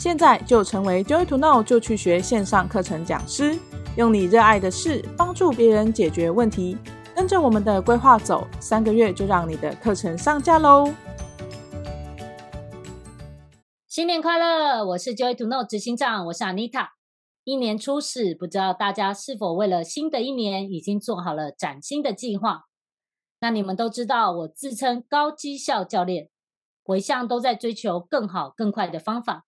现在就成为 Joy to Know 就去学线上课程讲师，用你热爱的事帮助别人解决问题。跟着我们的规划走，三个月就让你的课程上架喽！新年快乐！我是 Joy to Know 执行长，我是 Anita。一年初始，不知道大家是否为了新的一年已经做好了崭新的计划？那你们都知道，我自称高绩效教练，我一向都在追求更好、更快的方法。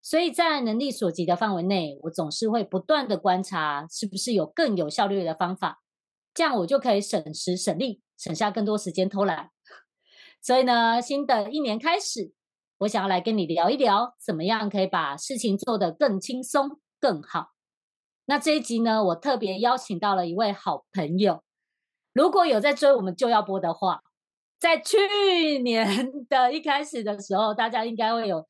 所以在能力所及的范围内，我总是会不断的观察，是不是有更有效率的方法，这样我就可以省时省力，省下更多时间偷懒。所以呢，新的一年开始，我想要来跟你聊一聊，怎么样可以把事情做得更轻松、更好。那这一集呢，我特别邀请到了一位好朋友，如果有在追我们就要播的话。在去年 的一开始的时候，大家应该会有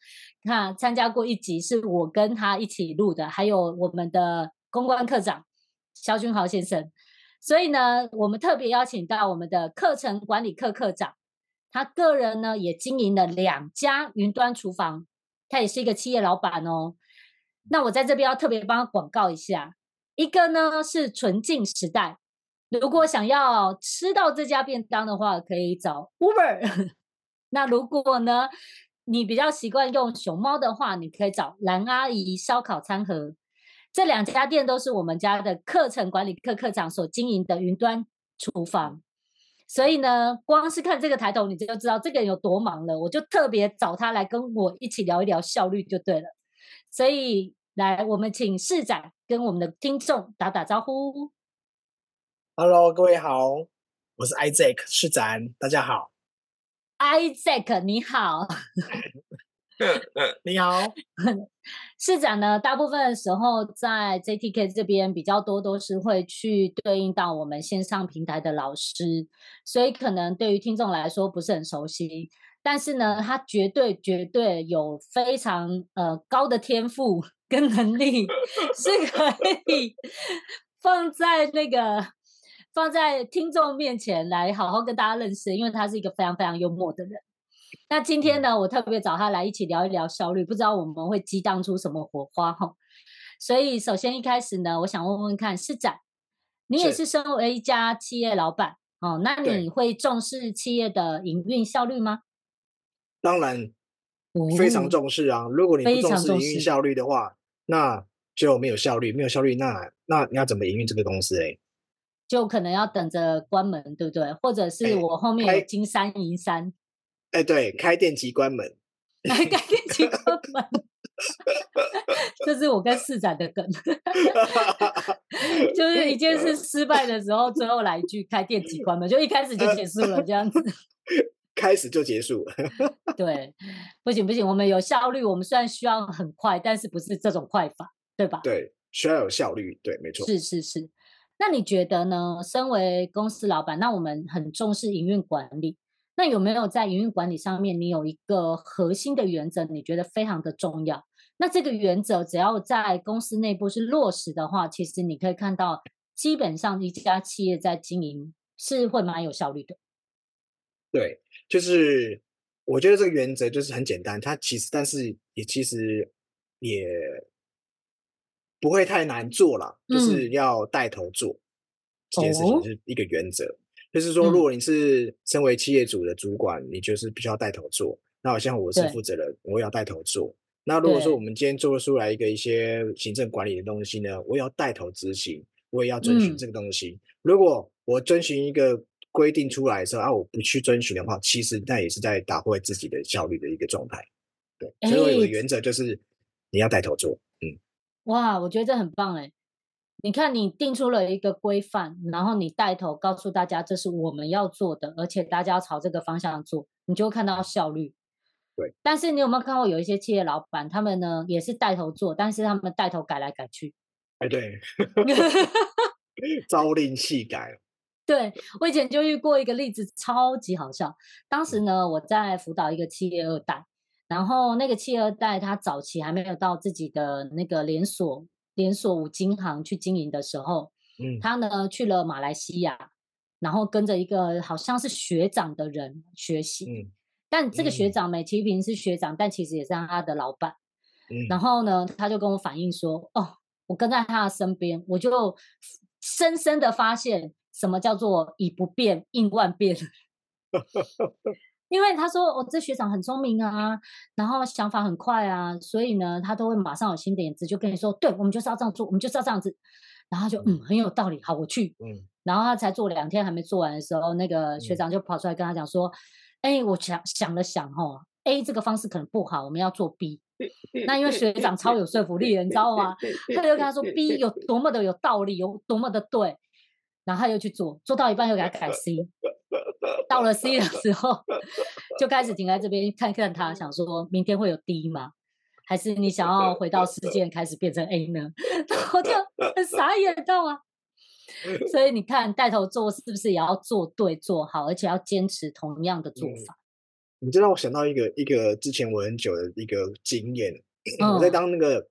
看参加过一集，是我跟他一起录的，还有我们的公关课长肖君豪先生。所以呢，我们特别邀请到我们的课程管理课课长，他个人呢也经营了两家云端厨房，他也是一个企业老板哦。那我在这边要特别帮他广告一下，一个呢是纯净时代。如果想要吃到这家便当的话，可以找 Uber。那如果呢，你比较习惯用熊猫的话，你可以找蓝阿姨烧烤餐盒。这两家店都是我们家的课程管理课课长所经营的云端厨房。所以呢，光是看这个抬头，你就知道这个人有多忙了。我就特别找他来跟我一起聊一聊效率就对了。所以来，我们请市长跟我们的听众打打招呼。Hello，各位好，我是 Isaac 市长，大家好。Isaac 你好，你好。市长呢，大部分的时候在 JTK 这边比较多，都是会去对应到我们线上平台的老师，所以可能对于听众来说不是很熟悉。但是呢，他绝对绝对有非常呃高的天赋跟能力，是可以 放在那个。放在听众面前来好好跟大家认识，因为他是一个非常非常幽默的人。那今天呢，我特别找他来一起聊一聊效率，不知道我们会激荡出什么火花哈。所以首先一开始呢，我想问问看市长，你也是身为一家企业老板哦，那你会重视企业的营运效率吗？当然，非常重视啊！如果你不重视营运效率的话，那就没有效率，没有效率，那那你要怎么营运这个公司？哎。就可能要等着关门，对不对？或者是我后面有金山银山，哎，对，开店即关门，开店即关门，这是我跟市长的梗，就是一件事失败的时候，最后来一句开店即关门，就一开始就结束了，这样子，开始就结束了，对，不行不行，我们有效率，我们虽然需要很快，但是不是这种快法，对吧？对，需要有效率，对，没错，是是是。那你觉得呢？身为公司老板，那我们很重视营运管理。那有没有在营运管理上面，你有一个核心的原则，你觉得非常的重要？那这个原则只要在公司内部是落实的话，其实你可以看到，基本上一家企业在经营是会蛮有效率的。对，就是我觉得这个原则就是很简单，它其实但是也其实也。不会太难做了，就是要带头做、嗯、这件事情是一个原则。哦、就是说，如果你是身为企业主的主管，嗯、你就是必须要带头做。那好像我是负责人，我也要带头做。那如果说我们今天做出来一个一些行政管理的东西呢，我也要带头执行，我也要遵循这个东西。嗯、如果我遵循一个规定出来的时候啊，我不去遵循的话，其实那也是在打坏自己的效率的一个状态。对，所以我的原则就是你要带头做。哇，我觉得这很棒哎！你看，你定出了一个规范，然后你带头告诉大家这是我们要做的，而且大家要朝这个方向做，你就会看到效率。对。但是你有没有看过有一些企业老板，他们呢也是带头做，但是他们带头改来改去。哎，对。朝令夕改。对，我以前就遇过一个例子，超级好笑。当时呢，我在辅导一个企业二代。然后那个企业二代，他早期还没有到自己的那个连锁连锁五金行去经营的时候，嗯，他呢去了马来西亚，然后跟着一个好像是学长的人学习，嗯，但这个学长美其名是学长，但其实也是他的老板。嗯，然后呢，他就跟我反映说，哦，我跟在他的身边，我就深深的发现什么叫做以不变应万变。因为他说我、哦、这学长很聪明啊，然后想法很快啊，所以呢，他都会马上有新点子，就跟你说，对，我们就是要这样做，我们就是要这样子，然后就嗯，很有道理，好，我去，嗯，然后他才做两天还没做完的时候，那个学长就跑出来跟他讲说，哎、嗯，我想想了想哦，A 这个方式可能不好，我们要做 B，那因为学长超有说服力的，你知道吗？他就跟他说 B 有多么的有道理，有多么的对，然后他又去做，做到一半又给他改 C。到了 C 的时候，就开始停在这边看看他，想说明天会有 D 吗？还是你想要回到事件开始变成 A 呢？我就很傻眼到啊！所以你看，带头做是不是也要做对做好，而且要坚持同样的做法？嗯、你就让我想到一个一个之前我很久的一个经验，嗯、我在当那个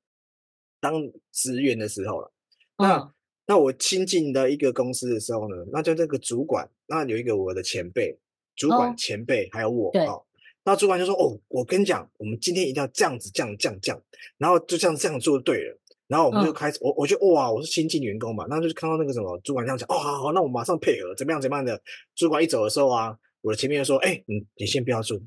当职员的时候了，那。嗯那我新进的一个公司的时候呢，那就这个主管，那有一个我的前辈，主管前辈还有我啊、哦，那主管就说：“哦，我跟你讲，我们今天一定要这样子，这样这样这样，然后就这样这样做就对了。”然后我们就开始，哦、我我就哇，我是新进员工嘛，那就看到那个什么主管这样讲，哦，好好，那我马上配合，怎么样怎么样的。主管一走的时候啊，我的前面就说：“哎，你你先不要做。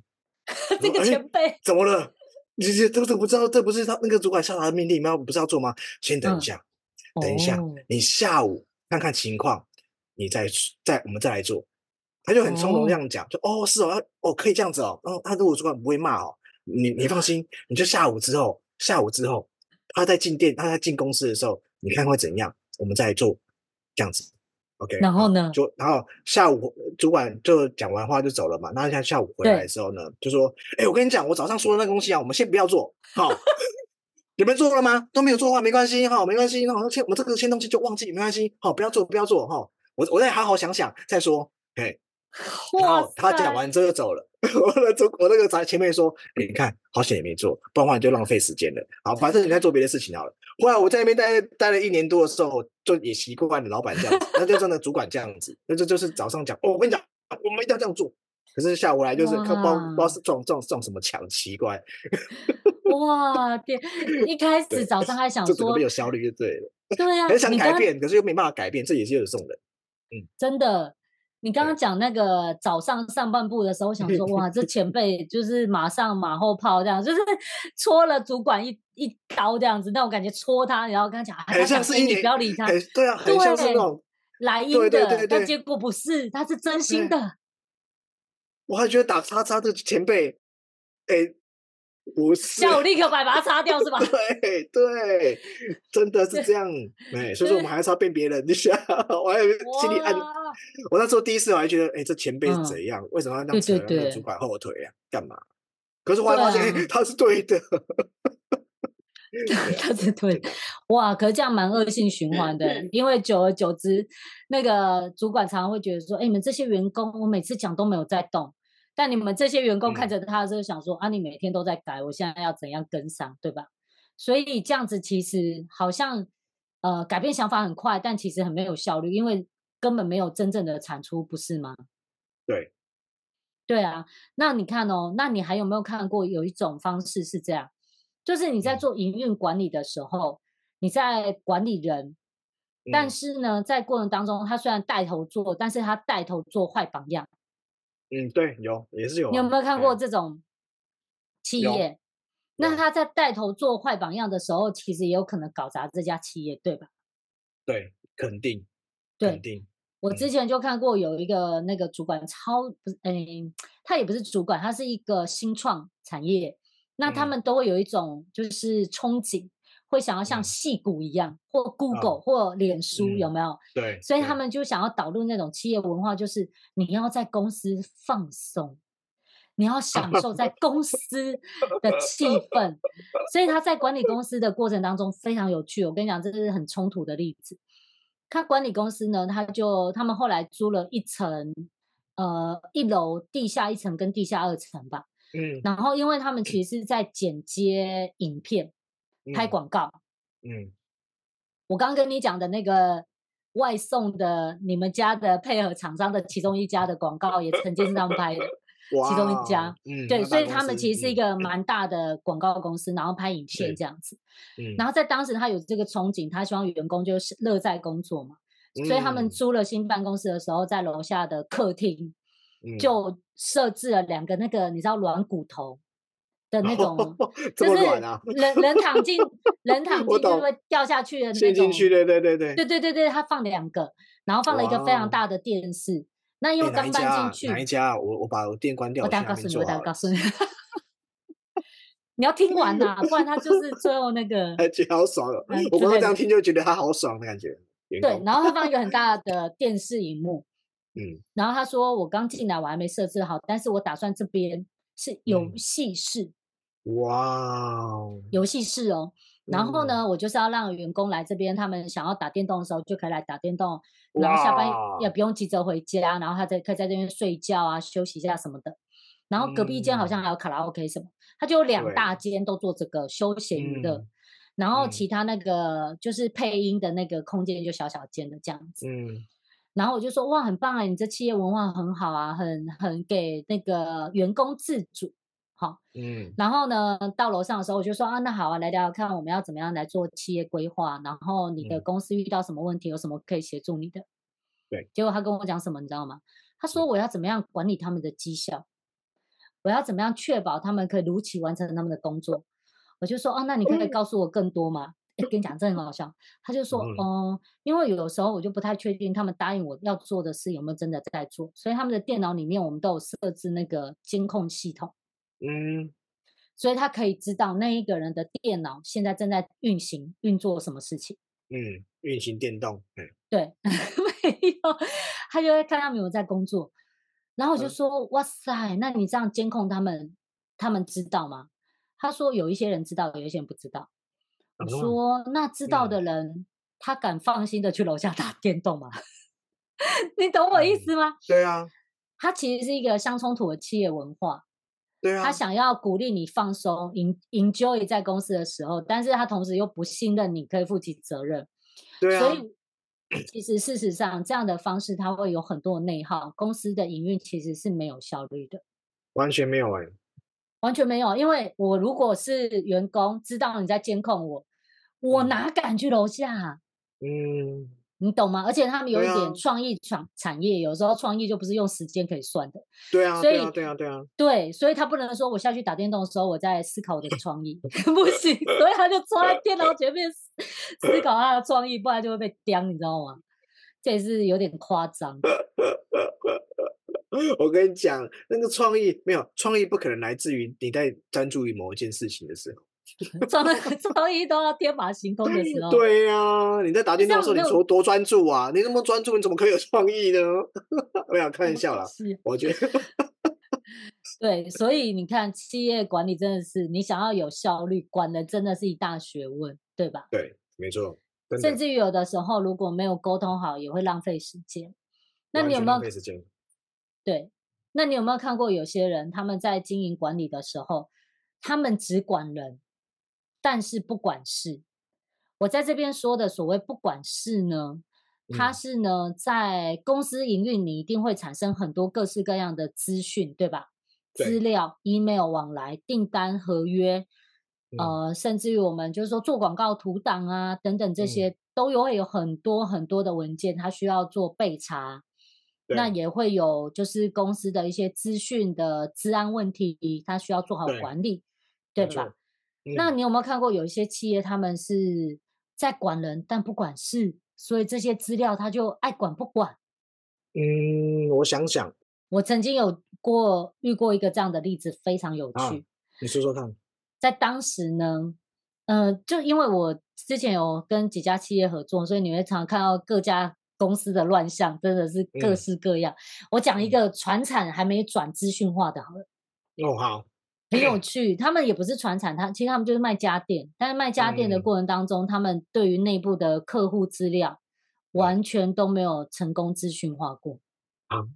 ”这个前辈怎么了？你这这这不知道，这不是他那个主管下达的命令吗？不是要做吗？先等一下。嗯等一下，你下午看看情况，你再再我们再来做。他就很从容这样讲，就哦是哦，哦可以这样子哦。然后他如果主管不会骂哦，你你放心，你就下午之后，下午之后他在进店，他在进公司的时候，你看会怎样，我们再来做这样子。OK，然后呢，就然后下午主管就讲完话就走了嘛。那他下午回来的时候呢，就说，哎，我跟你讲，我早上说的那个东西啊，我们先不要做，好。你们做了吗？都没有做的话，没关系哈，没关系。那我们签，我们这个签东西就忘记，没关系。好，不要做，不要做哈。我我再好好想想再说。嘿，然后他讲完之后就走了。我那我那个在前面说，欸、你看，好险也没做，不然的话你就浪费时间了。好，反正你在做别的事情好了。后来我在那边待待了一年多的时候，就也习惯了老板这样子，那就真的主管这样子，那就就是早上讲，哦，我跟你讲，我们一定要这样做。可是下午来就是看不不知道是撞撞撞什么墙，奇怪。哇天！一开始早上还想说有效率就对了，对呀、啊，很想改变，可是又没办法改变，这也是有送的。嗯，真的，你刚刚讲那个早上上半部的时候，想说哇，这前 辈就是马上马后炮这样，就是 戳了主管一一刀这样子，那种感觉戳他，然后跟他讲，很像是你不要理他，对啊，很像是那种来阴的，但结果不是，他是真心的。我还觉得打叉叉的前辈，哎。不是，叫我立刻把把它擦掉是吧？对对，真的是这样。哎，所以说我们还是要辨别人一下。我还心里暗，我那时候第一次我还觉得，哎，这前辈是怎样？为什么要这样扯那个主管后腿啊？干嘛？可是后来发现，哎，他是对的。他是对，哇！可是这样蛮恶性循环的，因为久而久之，那个主管常常会觉得说，哎，你们这些员工，我每次讲都没有在动。但你们这些员工看着他的时候，想说、嗯、啊，你每天都在改，我现在要怎样跟上，对吧？所以这样子其实好像呃改变想法很快，但其实很没有效率，因为根本没有真正的产出，不是吗？对，对啊。那你看哦，那你还有没有看过有一种方式是这样？就是你在做营运管理的时候，嗯、你在管理人，但是呢，在过程当中，他虽然带头做，但是他带头做坏榜样。嗯，对，有也是有、啊。你有没有看过这种企业？那他在带头做坏榜样的时候，其实也有可能搞砸这家企业，对吧？对，肯定，对肯定。我之前就看过有一个那个主管超不是，嗯、欸，他也不是主管，他是一个新创产业，那他们都会有一种就是憧憬。嗯会想要像戏骨一样，或 Google、哦、或脸书，有没有？对，所以他们就想要导入那种企业文化，就是你要在公司放松，你要享受在公司的气氛。所以他在管理公司的过程当中非常有趣。我跟你讲，这是很冲突的例子。他管理公司呢，他就他们后来租了一层，呃，一楼地下一层跟地下二层吧。嗯，然后因为他们其实是在剪接影片。拍广告，嗯，我刚刚跟你讲的那个外送的，你们家的配合厂商的其中一家的广告，也曾经是这样拍的。其中一家。嗯，对，所以他们其实是一个蛮大的广告公司，嗯、然后拍影片这样子。嗯，然后在当时他有这个憧憬，他希望员工就是乐在工作嘛，嗯、所以他们租了新办公室的时候，在楼下的客厅就设置了两个那个你知道软骨头。的 那种 就是人人躺进人躺进就会掉下去的那种。陷进去，对对对对。对对对对，他放两个，然后放了一个非常大的电视。那因为刚搬进去，哪一家？我我把我电关掉。我等下告诉你，我等下告诉你。你要听完呐，不然他就是最后那个。觉得好爽哦！我刚刚这样听就觉得他好爽的感觉。对，然后他放一个很大的电视荧幕。嗯。然后他说：“我刚进来，我还没设置好，但是我打算这边是游戏室。”哇哦，游戏室哦，然后呢，嗯、我就是要让员工来这边，他们想要打电动的时候就可以来打电动，然后下班也不用急着回家，然后他在可以在这边睡觉啊，休息一下什么的。然后隔壁间好像还有卡拉 OK 什么，嗯、他就有两大间都做这个休闲娱乐，嗯、然后其他那个就是配音的那个空间就小小间的这样子。嗯，然后我就说哇，很棒啊，你这企业文化很好啊，很很给那个员工自主。好，嗯，然后呢，到楼上的时候我就说啊，那好啊，来聊聊看我们要怎么样来做企业规划，然后你的公司遇到什么问题，有什么可以协助你的？对，结果他跟我讲什么，你知道吗？他说我要怎么样管理他们的绩效，我要怎么样确保他们可以如期完成他们的工作。我就说啊，那你可以告诉我更多吗？哎，跟你讲，真的很好笑。他就说，嗯，因为有时候我就不太确定他们答应我要做的事有没有真的在做，所以他们的电脑里面我们都有设置那个监控系统。嗯，所以他可以知道那一个人的电脑现在正在运行运作什么事情。嗯，运行电动。嗯，对，没有，他就会看他们有在工作。然后我就说：“嗯、哇塞，那你这样监控他们，他们知道吗？”他说：“有一些人知道，有一些人不知道。嗯”我说：“那知道的人，嗯、他敢放心的去楼下打 电动吗？” 你懂我意思吗？嗯、对啊，他其实是一个相冲突的企业文化。对啊，他想要鼓励你放松，enjoy 在公司的时候，但是他同时又不信任你可以负起责任。对啊，所以其实事实上这样的方式，它会有很多的内耗，公司的营运其实是没有效率的。完全没有哎、欸，完全没有，因为我如果是员工，知道你在监控我，我哪敢去楼下？嗯。你懂吗？而且他们有一点创意产产业，有时候创意就不是用时间可以算的。对啊，所以对啊，对啊，对啊，对，所以他不能说我下去打电动的时候我在思考我的 创意，不行，所以他就坐在电脑前面思考他的创意，不然就会被刁，你知道吗？这也是有点夸张。我跟你讲，那个创意没有创意，不可能来自于你在专注于某一件事情的时候。创创意都要天马行空的时候，对呀、啊，你在打电动的时候，你说多专注啊？你那么专注，你怎么可以有创意呢？我想开玩笑啦，是我觉得，对，所以你看，企业管理真的是你想要有效率，管的真的是一大学问，对吧？对，没错。甚至于有的时候，如果没有沟通好，也会浪费时间。那你有没有浪费时间？对，那你有没有看过有些人他们在经营管理的时候，他们只管人。但是不管事，我在这边说的所谓不管事呢，它是呢在公司营运，你一定会产生很多各式各样的资讯，对吧？对。资料、email 往来、订单、合约，嗯、呃，甚至于我们就是说做广告图档啊等等这些，嗯、都有会有很多很多的文件，它需要做备查。那也会有就是公司的一些资讯的治安问题，它需要做好管理，对，对吧？那你有没有看过有一些企业，他们是在管人，但不管事，所以这些资料他就爱管不管？嗯，我想想，我曾经有过遇过一个这样的例子，非常有趣。啊，你说说看。在当时呢，呃，就因为我之前有跟几家企业合作，所以你会常常看到各家公司的乱象，真的是各式各样。嗯，我讲一个传产还没转资讯化的，好了。哦，好。很有趣，他们也不是传产，他其实他们就是卖家电，但是卖家电的过程当中，嗯、他们对于内部的客户资料完全都没有成功资讯化过啊，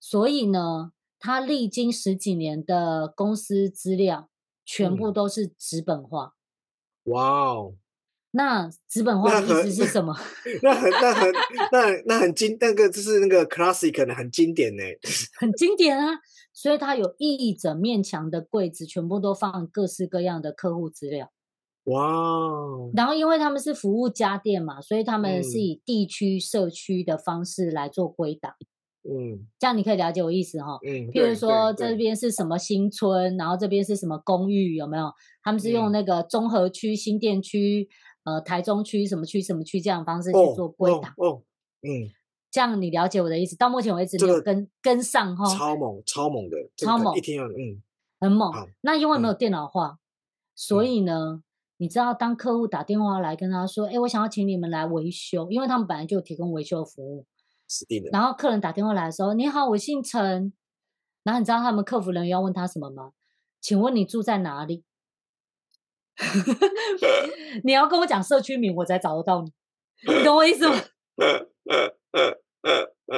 所以呢，他历经十几年的公司资料全部都是纸本化。哇哦！那纸本化的意思是什么？那很、那很、那很、那很经，那个就是那个 classic 的很经典呢，很经典啊。所以它有一整面墙的柜子，全部都放各式各样的客户资料。哇哦！然后因为他们是服务家电嘛，所以他们是以地区、社区的方式来做归档。嗯，这样你可以了解我意思哈。嗯，譬如说这边是什么新村，然后这边是什么公寓，有没有？他们是用那个综合区、新店区、呃台中区什么区什么区这样的方式去做归档。哦，嗯，这样你了解我的意思？到目前为止没有跟跟上哈。超猛，超猛的，超猛！一听要嗯，很猛。那因为没有电脑化，所以呢，你知道当客户打电话来跟他说，哎，我想要请你们来维修，因为他们本来就有提供维修服务。然后客人打电话来的时候，你好，我姓陈。然后你知道他们客服人员要问他什么吗？请问你住在哪里？你要跟我讲社区名，我才找得到你。你懂我意思吗？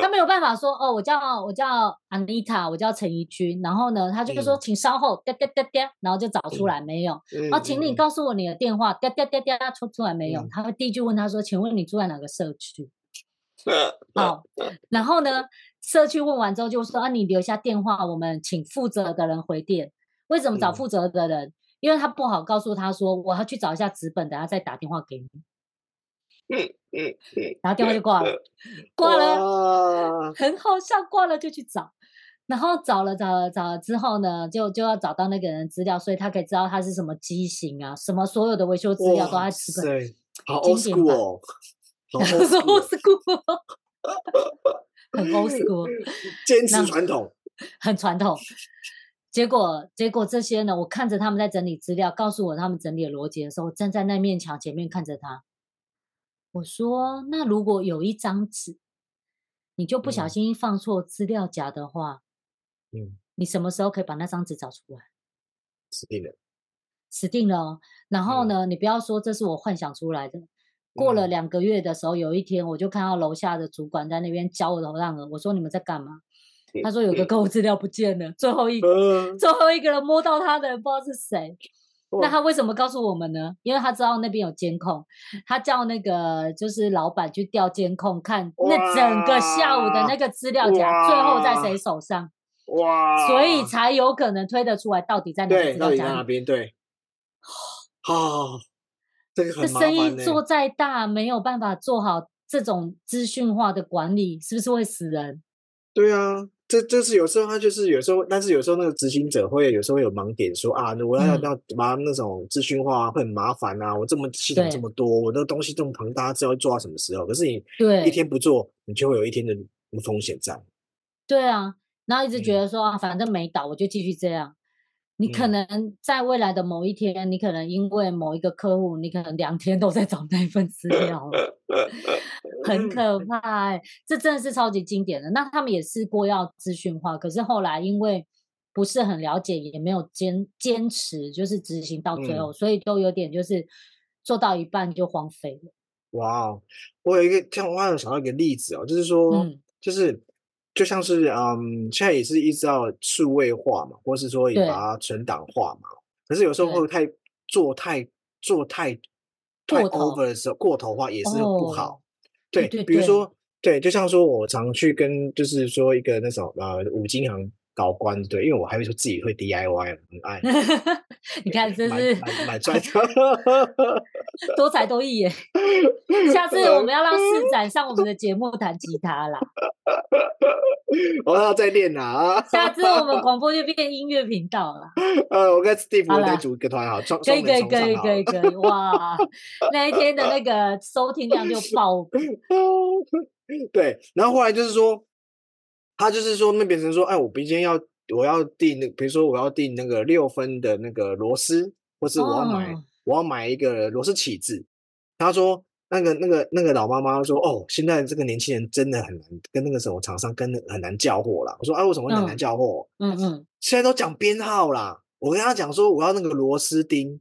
他没有办法说哦，我叫我叫 Anita，我叫陈怡君。然后呢，他就说，请稍后，哒哒哒哒，然后就找出来没有。然后，请你告诉我你的电话，哒哒哒哒，出出来没有？他会第一句问他说，请问你住在哪个社区？好，然后呢，社区问完之后就说啊，你留下电话，我们请负责的人回电。为什么找负责的人？嗯、因为他不好告诉他说，我要去找一下纸本，等下再打电话给你。嗯嗯嗯，然后电话就挂了，挂了，很好笑，挂了就去找，然后找了找了找了之后呢，就就要找到那个人资料，所以他可以知道他是什么机型啊，什么所有的维修资料都在纸本，好 old school 哦。很 old school，很 old school，坚持传统，很传统。结果，结果这些呢？我看着他们在整理资料，告诉我他们整理的逻辑的时候，我站在那面墙前面看着他。我说：“那如果有一张纸，你就不小心放错资料夹的话，嗯，你什么时候可以把那张纸找出来？”死定了，死定了。然后呢，嗯、你不要说这是我幻想出来的。过了两个月的时候，有一天我就看到楼下的主管在那边教我头上了。我说：“你们在干嘛？”他说：“有个客户资料不见了，最后一个，最后一个人摸到他的人不知道是谁。那他为什么告诉我们呢？因为他知道那边有监控，他叫那个就是老板去调监控，看那整个下午的那个资料夹最后在谁手上。哇！所以才有可能推得出来到底在哪个资料夹哪边。对，好。”这个这生意做再大，没有办法做好这种资讯化的管理，是不是会死人？对啊，这这是有时候他就是有时候，但是有时候那个执行者会有时候有盲点说，说啊，我要要把那种资讯化会很麻烦啊，我这么系统这么多，我那个东西这么庞大，知道做到什么时候？可是你对一天不做，你就会有一天的风险在。对啊，然后一直觉得说、嗯、啊，反正没倒，我就继续这样。你可能在未来的某一天，嗯、你可能因为某一个客户，你可能两天都在找那份资料，很可 怕、欸。这真的是超级经典的。那他们也试过要资讯化，可是后来因为不是很了解，也没有坚坚持，就是执行到最后，嗯、所以都有点就是做到一半就荒废了。哇，我有一个，像我好像想到一个例子哦，就是说，嗯、就是。就像是嗯，现在也是一直要数位化嘛，或是说也把它存档化嘛。可是有时候会太做太做太太 over 的时候，过头化也是不好。对，比如说对，就像说我常去跟就是说一个那种呃五金行。搞官对，因为我还会说自己会 DIY，很爱。你看，真是买砖头，多才多艺耶！下次我们要让市长上我们的节目弹吉他啦。我要再练啦啊！下次我们广播就 变音乐频道了。呃，我跟 Steve 我再组一个团好，可以可以可以可以可以哇！那一天的那个收听量就爆。对，然后后来就是说。他就是说，那变成说，哎，我今天要我要订那，比如说我要订那个六分的那个螺丝，或是我要买、oh. 我要买一个螺丝起子。他说，那个那个那个老妈妈说，哦，现在这个年轻人真的很难跟那个什么厂商跟很难叫货啦。我说，哎，为什么很难叫货？嗯嗯，现在都讲编号啦。我跟他讲说，我要那个螺丝钉。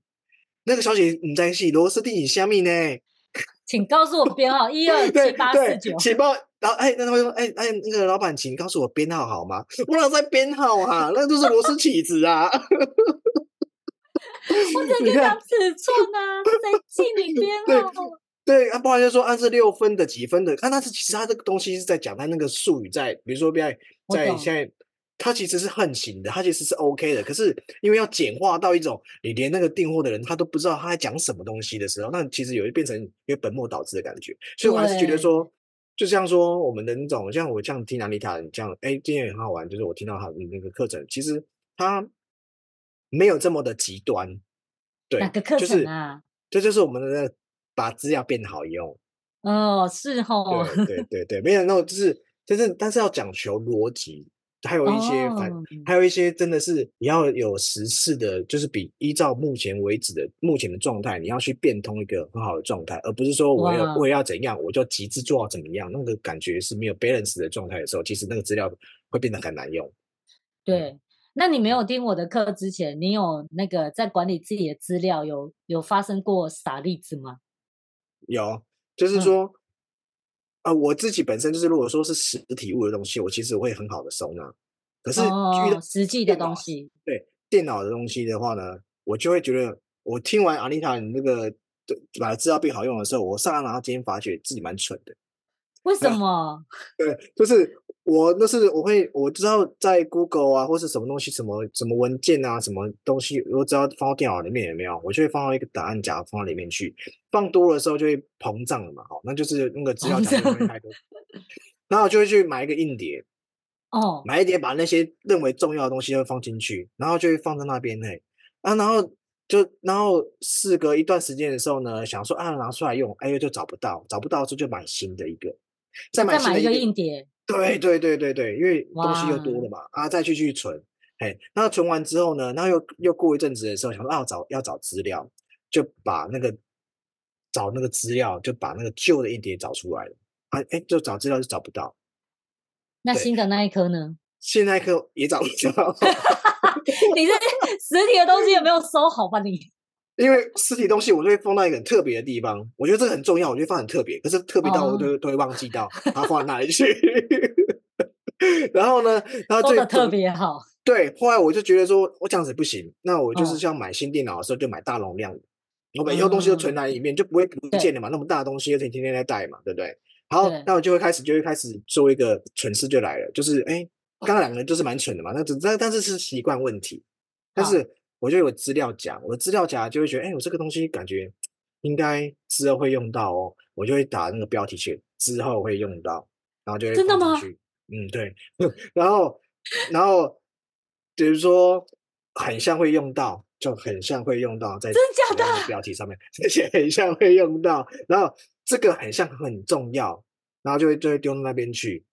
那个小姐你在戏螺丝钉你虾米呢？请告诉我编号一二七八 四九，请报。然后哎，那他会说哎哎，那个老板，请告诉我编号好吗？我哪在编号啊？那都是螺丝起子啊！我只能讲尺寸啊，谁记你 编号？对啊，不然就说按是六分的几分的，看、啊、但是其实他这个东西是在讲他那个术语在，比如说在在现在，它其实是横行的，它其实是 OK 的。可是因为要简化到一种你连那个订货的人他都不知道他在讲什么东西的时候，那其实有变成一个本末倒置的感觉。所以我还是觉得说，就像说我们的那种，像我这样听安妮塔这样，哎，今天也很好玩，就是我听到他的那个课程，其实他没有这么的极端。对，哪个课程啊？就是、这就是我们的、那个。把资料变好用哦，是哦，对对对对，没有那种就是就是，但是要讲求逻辑，还有一些反，哦、还有一些真的是你要有实事的，就是比依照目前为止的目前的状态，你要去变通一个很好的状态，而不是说我要我也要怎样，我就极致做到怎么样，那个感觉是没有 balance 的状态的时候，其实那个资料会变得很难用。对，那你没有听我的课之前，你有那个在管理自己的资料，有有发生过傻例子吗？有，就是说，呃，我自己本身就是，如果说是实体物的东西，我其实我会很好的收纳。可是遇到实际的东西，对电脑的东西的话呢，我就会觉得，我听完阿丽塔你那个把资料变好用的时候，我上来然后今天发觉自己蛮蠢的。为 什么？对，就是。我那是我会我知道在 Google 啊，或是什么东西，什么什么文件啊，什么东西，我只要放到电脑里面有没有，我就会放到一个档案夹放到里面去。放多的时候就会膨胀了嘛，好，那就是那个资料夹里面太多，然后我就会去买一个硬碟，哦，买一碟把那些认为重要的东西都放进去，然后就会放在那边内啊，然后就然后事隔一段时间的时候呢，想说啊拿出来用，哎呦就找不到，找不到之后就买新的一个，再买新的一个硬碟。对对对对对，因为东西又多了嘛，啊，再去去存，哎，那存完之后呢，然后又又过一阵子的时候，想说啊，找要找资料，就把那个找那个资料，就把那个旧的硬碟找出来了，啊，哎，就找资料就找不到。那新的那一颗呢？新的那一颗也找不到。你这 实体的东西有没有收好吧？你？因为实体东西我就会放到一个很特别的地方，我觉得这个很重要，我就会放很特别，可是特别到我都、oh. 都会忘记到 它放在哪里去。然后呢，然后就特别好。对，后来我就觉得说，我这样子不行，那我就是像买新电脑的时候就买大容量的，我把以后东西都存在里面，就不会不见了嘛。那么大的东西又可以天天在带嘛，对不对？好，那我就会开始就会开始做一个蠢事就来了，就是哎，刚刚两个人就是蛮蠢的嘛，那只但但是是习惯问题，但是。我就有资料夹，我的资料夹就会觉得，哎、欸，我这个东西感觉应该之后会用到哦，我就会打那个标题去之后会用到，然后就会真的吗？嗯，对，然后然后比如说很像会用到，就很像会用到在真的假的标题上面，这些很像会用到，然后这个很像很重要，然后就会就会丢到那边去。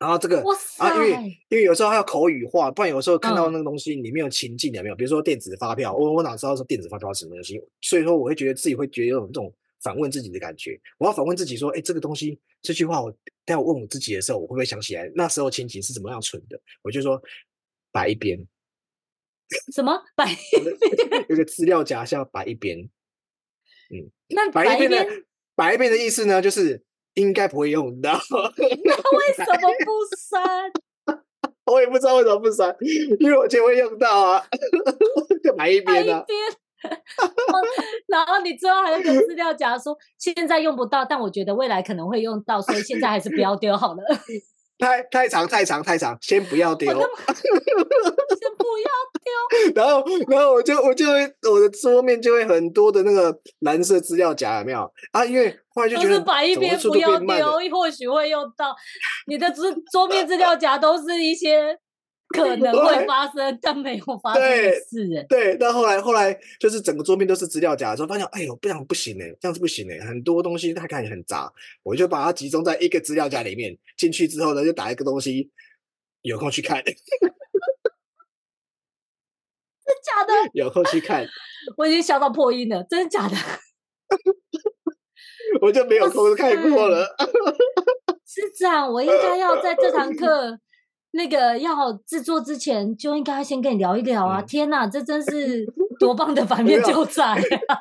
然后这个啊，因为因为有时候还要口语化，不然有时候看到那个东西里面有情境有没有？比如说电子发票，我我哪知道说电子发票是什么东西？所以说我会觉得自己会觉得有这种反问自己的感觉。我要反问自己说，哎，这个东西这句话我待会问我自己的时候，我会不会想起来那时候情景是怎么样存的？我就说摆一边，什么摆 一边？有个资料夹是要摆一边，嗯，那摆一边的摆一边的意思呢，就是。应该不会用到，那为什么不删？我也不知道为什么不删，因为我就会用到啊，就买一边啊。然后你最后还有个资料夹说现在用不到，但我觉得未来可能会用到，所以现在还是不要丢好了。太太长太长太长，先不要丢，先不要丢。然后，然后我就我就会我的桌面就会很多的那个蓝色资料夹，有没有啊？因为后来就觉得摆一边不要丢，或许会用到。你的桌桌面资料夹都是一些。可能会发生，但没有发生的事。对，但后来后来就是整个桌面都是资料夹的时候，发现哎呦，不然不行哎，这样子不行哎，很多东西它看起来很杂，我就把它集中在一个资料夹里面。进去之后呢，就打一个东西，有空去看。真假的？有空去看。我已经笑到破音了，真的假的？我就没有空看过了。师长，我应该要在这堂课。那个要制作之前就应该先跟你聊一聊啊！嗯、天哪，这真是 多棒的反面教材啊！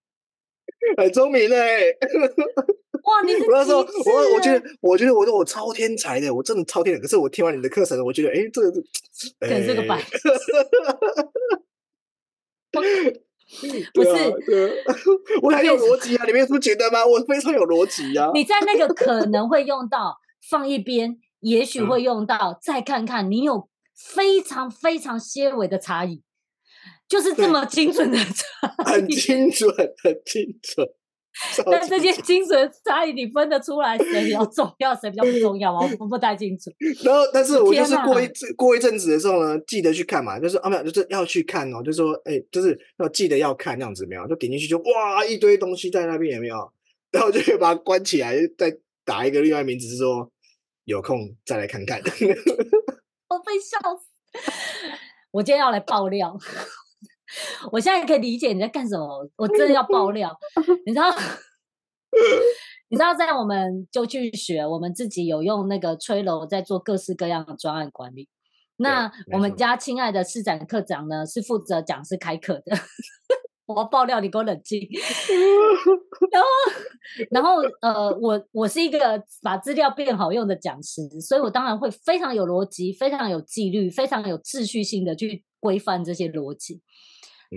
很聪明嘞！哇，你是我要说，我我觉得，我觉得我说我超天才的，我真的超天才。可是我听完你的课程，我觉得，哎，这个，可能是个白。不是，啊啊、我很有逻辑啊！你们不觉得吗？我非常有逻辑啊！你在那个可能会用到，放一边，也许会用到，嗯、再看看，你有非常非常些微的差异，就是这么精准的差异，很精准，很精准。但这些精准差异，你分得出来谁比较重要，谁比较不重要吗？我不太清楚。然后，但是 我就是过一阵过一阵子的时候呢，记得去看嘛，就是啊，没有，就是要去看哦，就是说，哎、欸，就是要记得要看那样子，没有？就点进去就哇，一堆东西在那边，有没有？然后就可以把它关起来，再打一个另外名字，是说有空再来看看。我被笑死！我今天要来爆料。我现在可以理解你在干什么，我真的要爆料。你知道，你知道，在我们就去学，我们自己有用那个 Trello 在做各式各样的专案管理。那我们家亲爱的市长课长呢，是负责讲师开课的。我要爆料，你给我冷静。然后，然后，呃，我我是一个把资料变好用的讲师，所以我当然会非常有逻辑、非常有纪律、非常有秩序性的去规范这些逻辑。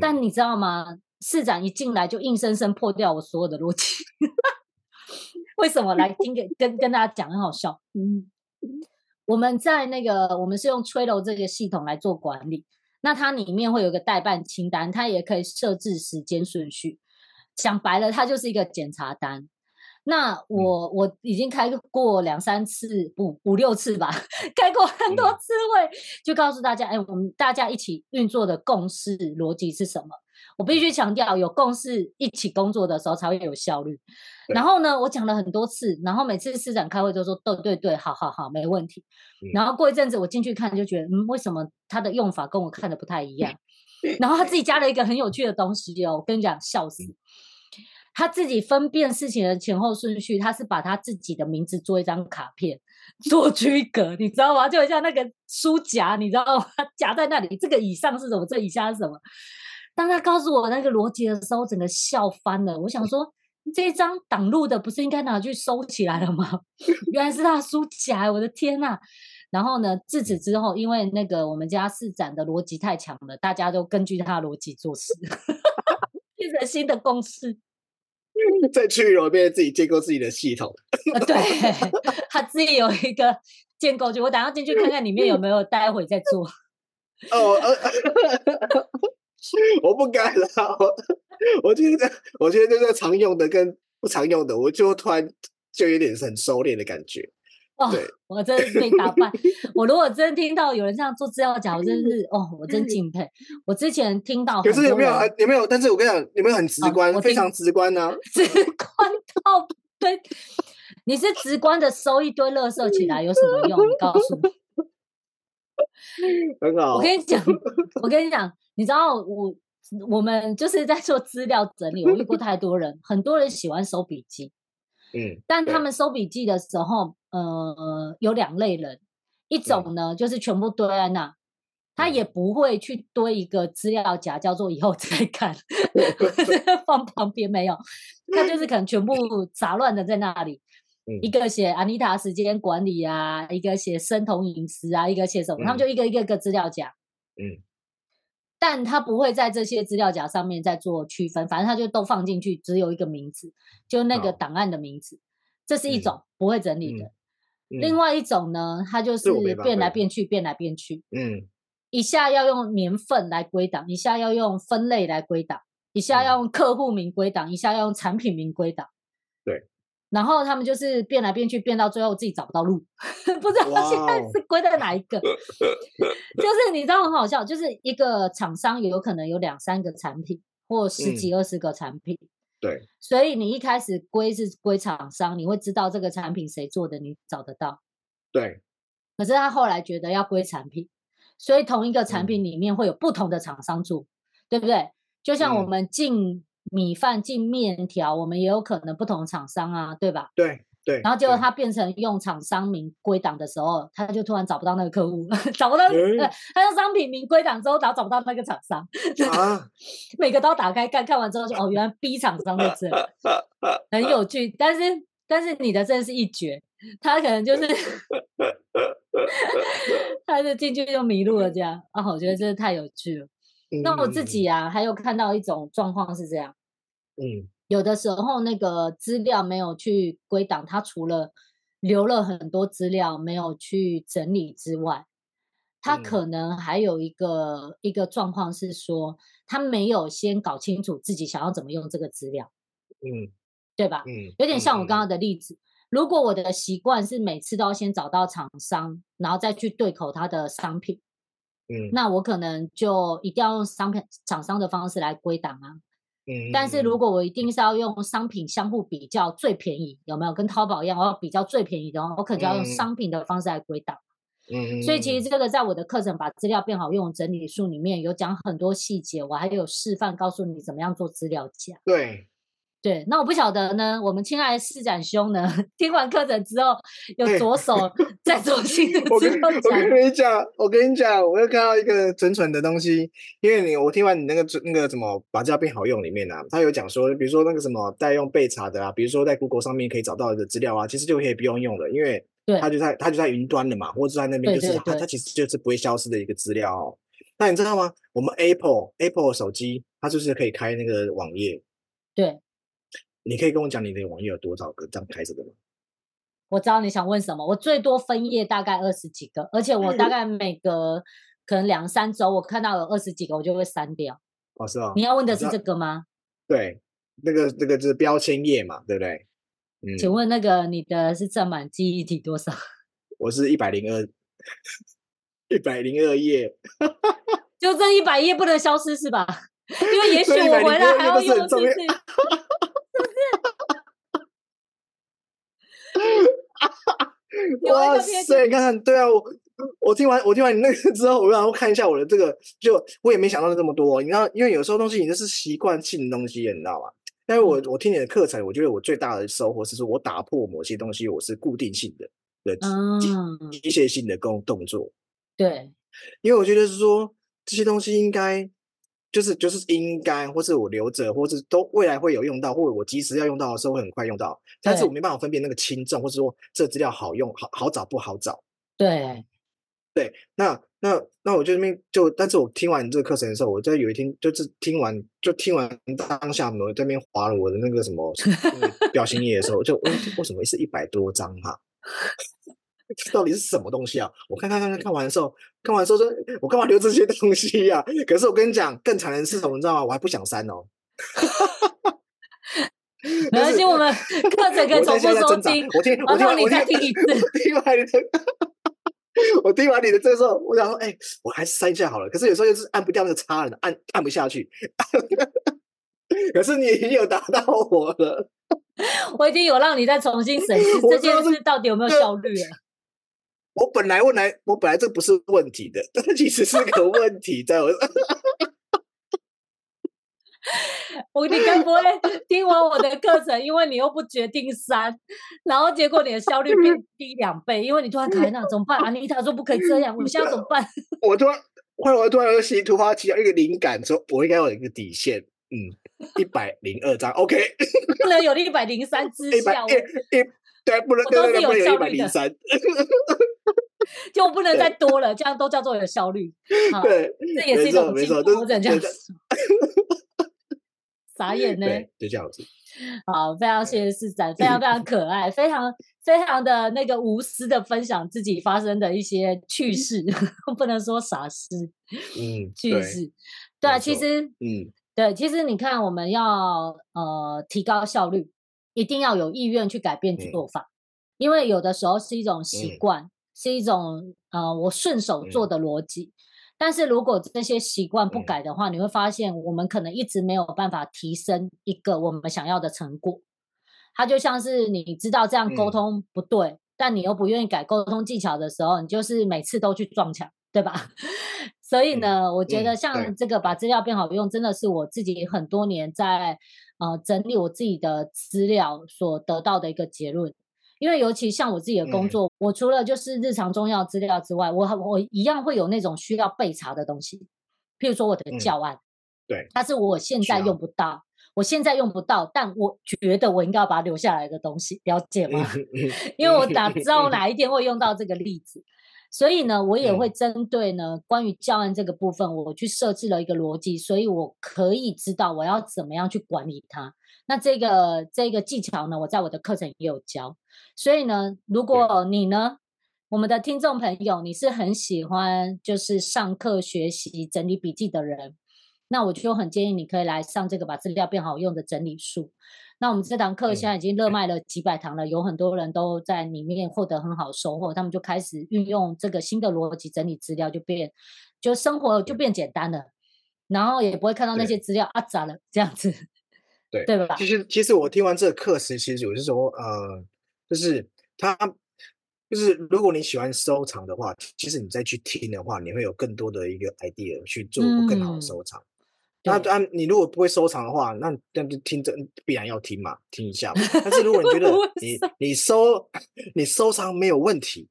但你知道吗？市长一进来就硬生生破掉我所有的逻辑。为什么？来听给跟跟大家讲，很好笑。嗯，我们在那个我们是用 Trello 这个系统来做管理，那它里面会有个待办清单，它也可以设置时间顺序。讲白了，它就是一个检查单。那我我已经开过两三次，不五六次吧，开过很多次会，就告诉大家，哎，我们大家一起运作的共识逻辑是什么？我必须强调，有共识一起工作的时候才会有效率。然后呢，我讲了很多次，然后每次市长开会都说，对对对，好好好，没问题。然后过一阵子我进去看，就觉得，嗯，为什么他的用法跟我看的不太一样？然后他自己加了一个很有趣的东西哦，我跟你讲，笑死。他自己分辨事情的前后顺序，他是把他自己的名字做一张卡片做区隔，你知道吗？就像那个书夹，你知道吗？夹在那里，这个以上是什么？这以下是什么？当他告诉我那个逻辑的时候，我整个笑翻了。我想说，这一张挡路的不是应该拿去收起来了吗？原来是他的书夹，我的天呐！然后呢，自此之后，因为那个我们家市长的逻辑太强了，大家都根据他的逻辑做事，变成新的公式。在区域里面自己建构自己的系统，对，他自己有一个建构就我打算进去看看里面有没有，待会再做。哦，呃、我不敢了，我我觉得我觉得这个常用的跟不常用的，我就突然就有点很收敛的感觉。哦，我真是被打败。我如果真听到有人这样做资料夹，我真是哦，我真敬佩。我之前听到，可是有没有？有没有？但是我跟你讲，有没有很直观？哦、非常直观呢、啊？直观到 对，你是直观的收一堆垃圾起来有什么用？你告诉我。很好。我跟你讲，我跟你讲，你知道我我们就是在做资料整理，我遇过太多人，很多人喜欢收笔记。嗯，但他们收笔记的时候，呃，有两类人，一种呢就是全部堆在那，他也不会去堆一个资料夹，叫做以后再看，放旁边没有，他就是可能全部杂乱的在那里，一个写安妮塔时间管理啊，一个写生酮饮食啊，一个写什么，他们就一个一个一个资料夹，嗯。但他不会在这些资料夹上面再做区分，反正他就都放进去，只有一个名字，就那个档案的名字。这是一种不会整理的。另外一种呢，它就是变来变去，变来变去。嗯，一下要用年份来归档，一下要用分类来归档，一下要用客户名归档，一下要用产品名归档。对。然后他们就是变来变去，变到最后自己找不到路，不知道现在是归在哪一个。就是你知道很好笑，就是一个厂商有可能有两三个产品，或十几二十个产品。嗯、对。所以你一开始归是归厂商，你会知道这个产品谁做的，你找得到。对。可是他后来觉得要归产品，所以同一个产品里面会有不同的厂商做，嗯、对不对？就像我们进。米饭进面条，我们也有可能不同厂商啊，对吧？对对。然后结果他变成用厂商名归档的时候，他就突然找不到那个客户，找不到。欸、他用商品名归档之后，找找不到那个厂商。啊、每个都打开看看完之后就，哦，原来 B 厂商在这里，很有趣。但是但是你的真的是一绝，他可能就是，他就进去就迷路了这样啊！我觉得真的太有趣了。那我自己啊，还有看到一种状况是这样，嗯，有的时候那个资料没有去归档，他除了留了很多资料没有去整理之外，他可能还有一个、嗯、一个状况是说，他没有先搞清楚自己想要怎么用这个资料，嗯，对吧？嗯，有点像我刚刚的例子。如果我的习惯是每次都要先找到厂商，然后再去对口他的商品，嗯，那我可能就一定要用商品厂商的方式来归档啊。嗯，但是如果我一定是要用商品相互比较最便宜，有没有跟淘宝一样，我要比较最便宜的话，我可能就要用商品的方式来归档。嗯，所以其实这个在我的课程《把资料变好用》整理术里面有讲很多细节，我还有示范告诉你怎么样做资料夹。对。对，那我不晓得呢。我们亲爱的施展兄呢，听完课程之后，有左手 在做新的资料夹。我跟你讲，我跟你讲，我又看到一个蠢蠢的东西。因为你，我听完你那个那个什么把资料变好用里面啊，他有讲说，比如说那个什么代用备查的啊，比如说在 Google 上面可以找到的资料啊，其实就可以不用用了，因为它就在它就在云端的嘛，或者在那边，就是它它其实就是不会消失的一个资料哦。那你知道吗？我们 Apple Apple 手机它就是可以开那个网页。对。你可以跟我讲你的网页有多少个这样开始的吗？我知道你想问什么。我最多分页大概二十几个，而且我大概每隔可能两三周，我看到有二十几个，我就会删掉。哦，是哦。你要问的是这个吗？对，那个那个就是标签页嘛，对不对？嗯。请问那个你的是占满记忆体多少？我是一百零二，一百零二页。就这一百页不能消失是吧？因为也许我回来还要用，是不是？哇塞！你看看，对啊，我我听完我听完你那个之后，我然后看一下我的这个，就我也没想到这么多。你知道，因为有时候东西你这是习惯性的东西，你知道吗？但是我我听你的课程，我觉得我最大的收获是说，我打破某些东西，我是固定性的的机机械性的工动作。对，因为我觉得是说这些东西应该。就是就是应该，或是我留着，或是都未来会有用到，或者我即时要用到的时候会很快用到，但是我没办法分辨那个轻重，或是说这资料好用好好找不好找。对，对，那那那我就那边就，但是我听完这个课程的时候，我在有一天就是听完就听完当下，我在那边划了我的那个什么表情页的时候，就为为什么是一百多张哈、啊？这到底是什么东西啊？我看看看看看完的时候，看完的时候说，我干嘛留这些东西呀、啊？可是我跟你讲，更残忍是什么，你知道吗？我还不想删哦。没关系，我们 课程可以重复收听。我听，我听，我听，我听，听一次。听完你的，我听完你的这时候，我想说，哎、欸，我还是删一下好了。可是有时候就是按不掉那个叉了，按按不下去。可是你已经有打到我了，我已经有让你再重新审视这件事到底有没有效率了。我本来问来，我本来这不是问题的，但其实是个问题，在 我。我你该不会听完我的课程，因为你又不决定删，然后结果你的效率变低两倍，因为你突然卡在那怎么办？安妮塔说不可以这样，我现在怎么办？我突然，后来我突然又突发奇想一个灵感，说我应该有一个底线，嗯，一百零二张，OK，不能有一百零三支 效。对，不能，都是有效率的。就不能再多了，这样都叫做有效率。对，这也是一种没错，都是这样子。傻眼呢，就这样子。好，非常谢谢施展，非常非常可爱，非常非常的那个无私的分享自己发生的一些趣事，不能说傻事。嗯，趣事。对啊，其实，嗯，对，其实你看，我们要呃提高效率。一定要有意愿去改变做法，嗯、因为有的时候是一种习惯，嗯、是一种呃我顺手做的逻辑。嗯、但是如果这些习惯不改的话，嗯、你会发现我们可能一直没有办法提升一个我们想要的成果。它就像是你知道这样沟通不对，嗯、但你又不愿意改沟通技巧的时候，你就是每次都去撞墙，对吧？所以呢，嗯、我觉得像这个把资料变好用，真的是我自己很多年在。呃，整理我自己的资料所得到的一个结论，因为尤其像我自己的工作，嗯、我除了就是日常重要资料之外，我我一样会有那种需要备查的东西，譬如说我的教案，嗯、对，但是我现在用不到，我现在用不到，但我觉得我应该要把它留下来的东西，了解吗？因为我打知道哪一天会用到这个例子，所以呢，我也会针对呢、嗯、关于教案这个部分，我去设置了一个逻辑，所以我可以知道我要怎么样去管理它。那这个这个技巧呢，我在我的课程也有教。所以呢，如果你呢，我们的听众朋友，你是很喜欢就是上课学习整理笔记的人，那我就很建议你可以来上这个把资料变好用的整理术。那我们这堂课现在已经热卖了几百堂了，有很多人都在里面获得很好收获，他们就开始运用这个新的逻辑整理资料，就变就生活就变简单了，然后也不会看到那些资料啊咋了这样子，对对吧？其实其实我听完这个课时，其实我是说呃，就是他就是如果你喜欢收藏的话，其实你再去听的话，你会有更多的一个 idea 去做更好的收藏。嗯那啊，你如果不会收藏的话，那那就听着必然要听嘛，听一下嘛。但是如果你觉 得你你收你收藏没有问题，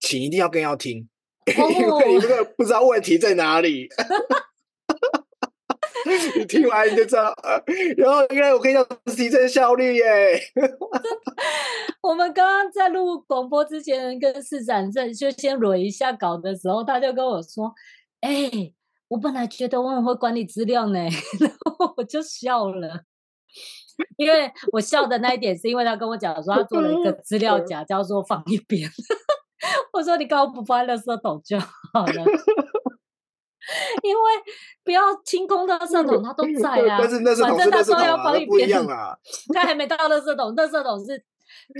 请一定要更要听，哦、因为你这个不知道问题在哪里。你听完你就知道，然后原来我可以要提升效率耶。我们刚刚在录广播之前，跟市长在就先捋一下稿的时候，他就跟我说：“哎、欸。”我本来觉得我很会管理资料呢，然后我就笑了，因为我笑的那一点是因为他跟我讲说他做了一个资料 夹，叫做放一边。我说你刚刚不放垃圾桶就好了，因为不要清空垃圾桶，它都在啊。但是垃圾桶是反正他说要放一边啊。他还没到垃圾桶，垃圾桶是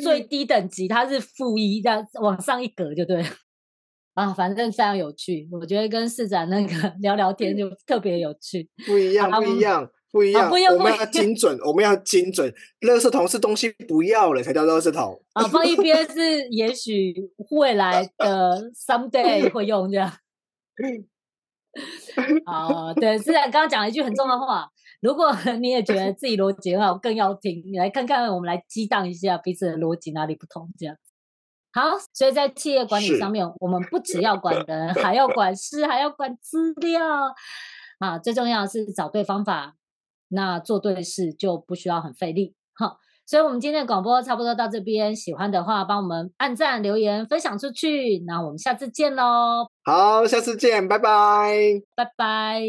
最低等级，它是负一，这样往上一格就对了。啊，反正非常有趣，我觉得跟市长那个 聊聊天就特别有趣。不一样，不一样，不一样，不一样。我们要精准，我们要精准。垃圾桶是东西不要了才叫垃圾桶。啊，放一边 是也许未来的 someday 会用这样。啊，对，市长刚刚讲了一句很重要的话，如果你也觉得自己逻辑很好，更要听，你来看看，我们来激荡一下彼此的逻辑哪里不同，这样。好，所以在企业管理上面，我们不只要管 人，还要管事，还要管资料。啊，最重要的是找对方法，那做对事就不需要很费力。好，所以我们今天的广播差不多到这边，喜欢的话帮我们按赞、留言、分享出去。那我们下次见喽！好，下次见，拜拜，拜拜。